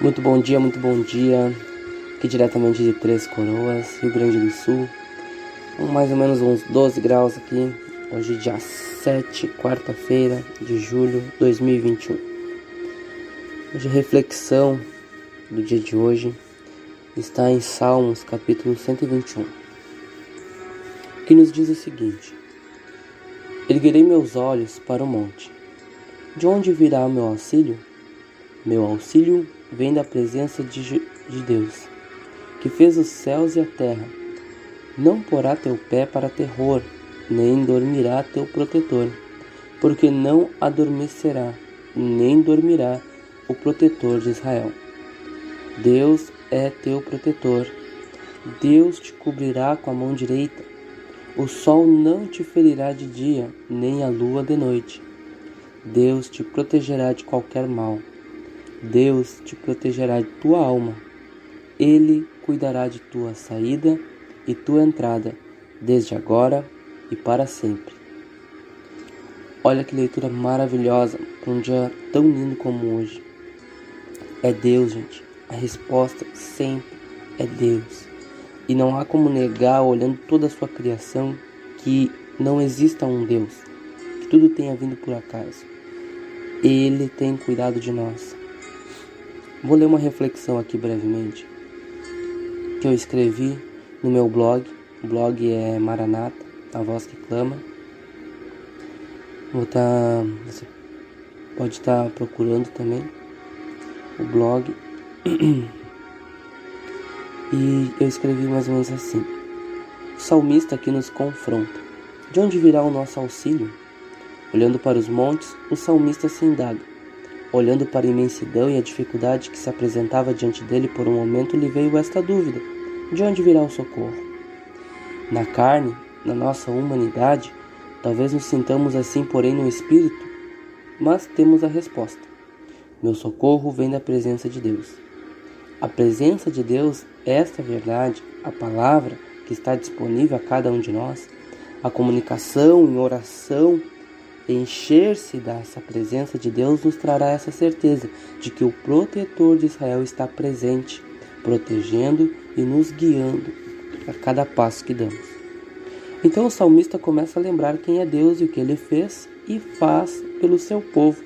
Muito bom dia, muito bom dia. Aqui diretamente de Três Coroas, Rio Grande do Sul. Mais ou menos uns 12 graus aqui. Hoje, dia 7, quarta-feira de julho de 2021. Hoje, a reflexão do dia de hoje está em Salmos, capítulo 121, que nos diz o seguinte: Erguerei meus olhos para o monte. De onde virá o meu auxílio? Meu auxílio vem da presença de, de Deus, que fez os céus e a terra. Não porá teu pé para terror, nem dormirá teu protetor, porque não adormecerá, nem dormirá o protetor de Israel. Deus é teu protetor. Deus te cobrirá com a mão direita. O sol não te ferirá de dia, nem a lua de noite. Deus te protegerá de qualquer mal. Deus te protegerá de tua alma. Ele cuidará de tua saída e tua entrada, desde agora e para sempre. Olha que leitura maravilhosa para um dia tão lindo como hoje. É Deus, gente. A resposta sempre é Deus. E não há como negar, olhando toda a sua criação, que não exista um Deus, que tudo tenha vindo por acaso. Ele tem cuidado de nós. Vou ler uma reflexão aqui brevemente que eu escrevi no meu blog. O blog é Maranata, a voz que clama. Vou tá, você pode estar tá procurando também o blog. E eu escrevi mais ou menos assim: O salmista que nos confronta. De onde virá o nosso auxílio? Olhando para os montes, o salmista se indaga. Olhando para a imensidão e a dificuldade que se apresentava diante dele por um momento, lhe veio esta dúvida: de onde virá o socorro? Na carne, na nossa humanidade, talvez nos sintamos assim, porém no espírito, mas temos a resposta: meu socorro vem da presença de Deus. A presença de Deus, esta verdade, a palavra que está disponível a cada um de nós, a comunicação em oração Encher-se dessa presença de Deus nos trará essa certeza de que o protetor de Israel está presente, protegendo e nos guiando a cada passo que damos. Então o salmista começa a lembrar quem é Deus e o que ele fez e faz pelo seu povo,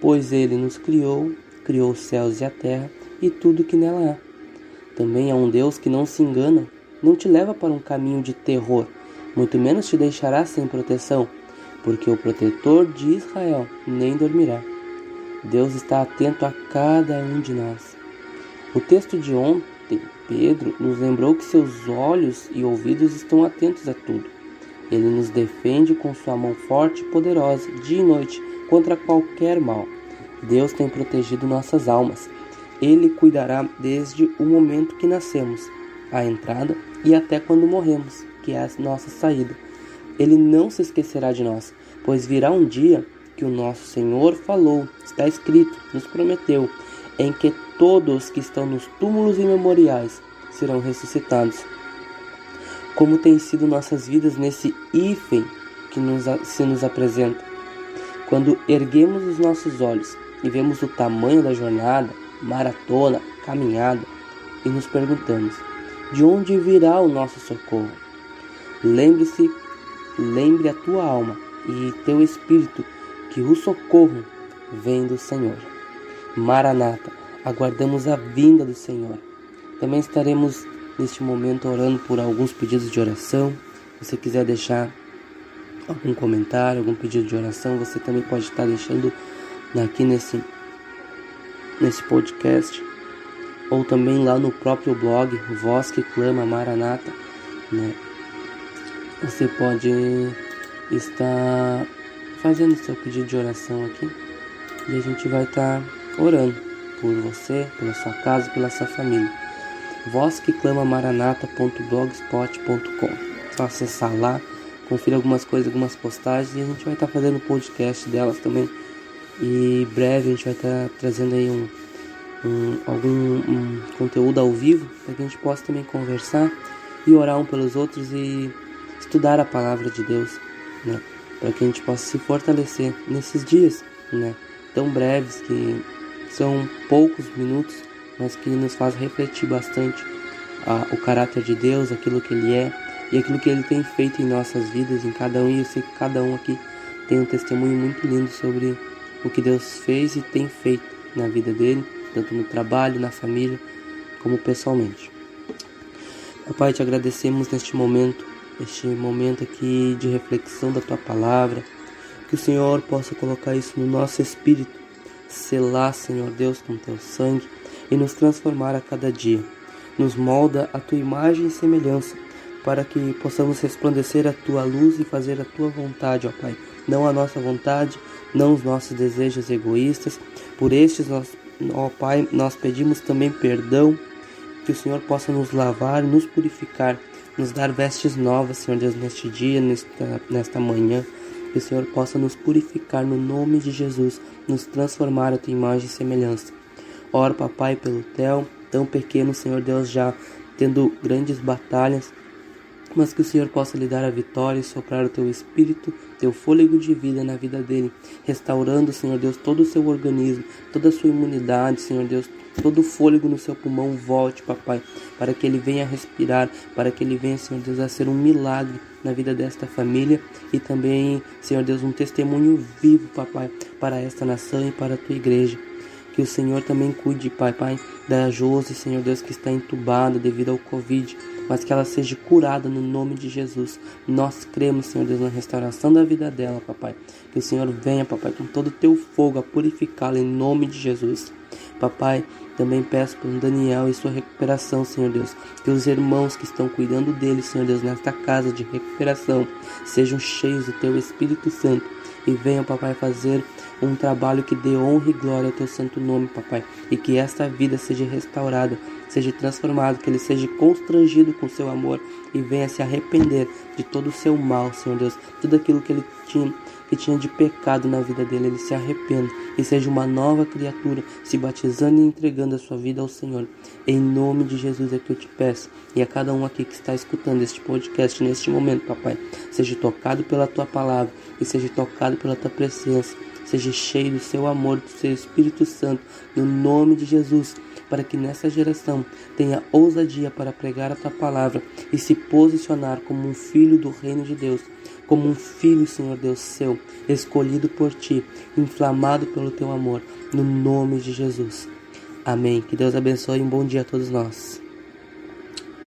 pois ele nos criou, criou os céus e a terra e tudo que nela há. Também é um Deus que não se engana, não te leva para um caminho de terror, muito menos te deixará sem proteção porque o protetor de Israel nem dormirá. Deus está atento a cada um de nós. O texto de ontem, Pedro, nos lembrou que seus olhos e ouvidos estão atentos a tudo. Ele nos defende com sua mão forte e poderosa, dia e noite, contra qualquer mal. Deus tem protegido nossas almas. Ele cuidará desde o momento que nascemos, a entrada e até quando morremos, que é a nossa saída. Ele não se esquecerá de nós, pois virá um dia que o nosso Senhor falou, está escrito, nos prometeu, em que todos que estão nos túmulos e memoriais serão ressuscitados. Como tem sido nossas vidas nesse hífen que nos, se nos apresenta? Quando erguemos os nossos olhos e vemos o tamanho da jornada, maratona, caminhada, e nos perguntamos: de onde virá o nosso socorro? Lembre-se lembre a tua alma e teu espírito que o socorro vem do Senhor. Maranata, aguardamos a vinda do Senhor. Também estaremos neste momento orando por alguns pedidos de oração. Se você quiser deixar algum comentário, algum pedido de oração, você também pode estar deixando aqui nesse nesse podcast ou também lá no próprio blog Voz que Clama Maranata, né? Você pode estar fazendo seu pedido de oração aqui e a gente vai estar orando por você, pela sua casa, pela sua família. Voz que clama maranata.blogspot.com. Só acessar lá, conferir algumas coisas, algumas postagens e a gente vai estar fazendo podcast delas também. E breve a gente vai estar trazendo aí um, um algum um conteúdo ao vivo para que a gente possa também conversar e orar um pelos outros e estudar a palavra de Deus, né? Para que a gente possa se fortalecer nesses dias, né? Tão breves que São poucos minutos, mas que nos faz refletir bastante a, o caráter de Deus, aquilo que Ele é e aquilo que Ele tem feito em nossas vidas, em cada um. E eu sei que cada um aqui tem um testemunho muito lindo sobre o que Deus fez e tem feito na vida dele, tanto no trabalho, na família, como pessoalmente. Pai, te agradecemos neste momento, este momento aqui de reflexão da tua palavra, que o Senhor possa colocar isso no nosso espírito, selar, Senhor Deus, com teu sangue e nos transformar a cada dia. Nos molda a tua imagem e semelhança, para que possamos resplandecer a tua luz e fazer a tua vontade, ó Pai. Não a nossa vontade, não os nossos desejos egoístas. Por estes, nós, ó Pai, nós pedimos também perdão que o Senhor possa nos lavar, nos purificar, nos dar vestes novas, Senhor Deus, neste dia, nesta, nesta manhã. Que o Senhor possa nos purificar no nome de Jesus, nos transformar a tua imagem e semelhança. Ora, papai, pelo Theo, tão pequeno, Senhor Deus, já tendo grandes batalhas, mas que o Senhor possa lhe dar a vitória e soprar o teu espírito, teu fôlego de vida na vida dele, restaurando, Senhor Deus, todo o seu organismo, toda a sua imunidade, Senhor Deus, todo o fôlego no seu pulmão volte, papai, para que ele venha respirar, para que ele venha, Senhor Deus, a ser um milagre na vida desta família e também, Senhor Deus, um testemunho vivo, papai, para esta nação e para a tua igreja. Que o Senhor também cuide, Pai, Pai, da Josi, Senhor Deus, que está entubada devido ao Covid mas que ela seja curada no nome de Jesus. Nós cremos, Senhor Deus, na restauração da vida dela, papai. Que o Senhor venha, papai, com todo o teu fogo a purificá-la em nome de Jesus. Papai, também peço pelo Daniel e sua recuperação, Senhor Deus. Que os irmãos que estão cuidando dele, Senhor Deus, nesta casa de recuperação, sejam cheios do teu Espírito Santo e venham, papai, fazer um trabalho que dê honra e glória ao teu santo nome, papai, e que esta vida seja restaurada, seja transformada, que ele seja constrangido com seu amor e venha se arrepender de todo o seu mal, Senhor Deus, tudo aquilo que ele tinha que tinha de pecado na vida dele, ele se arrependa e seja uma nova criatura, se batizando e entregando a sua vida ao Senhor. Em nome de Jesus é que eu te peço, e a cada um aqui que está escutando este podcast neste momento, papai, seja tocado pela tua palavra e seja tocado pela tua presença seja cheio do seu amor, do seu Espírito Santo, no nome de Jesus, para que nessa geração tenha ousadia para pregar a tua palavra e se posicionar como um filho do reino de Deus, como um filho, Senhor Deus seu, escolhido por ti, inflamado pelo teu amor, no nome de Jesus. Amém. Que Deus abençoe e um bom dia a todos nós.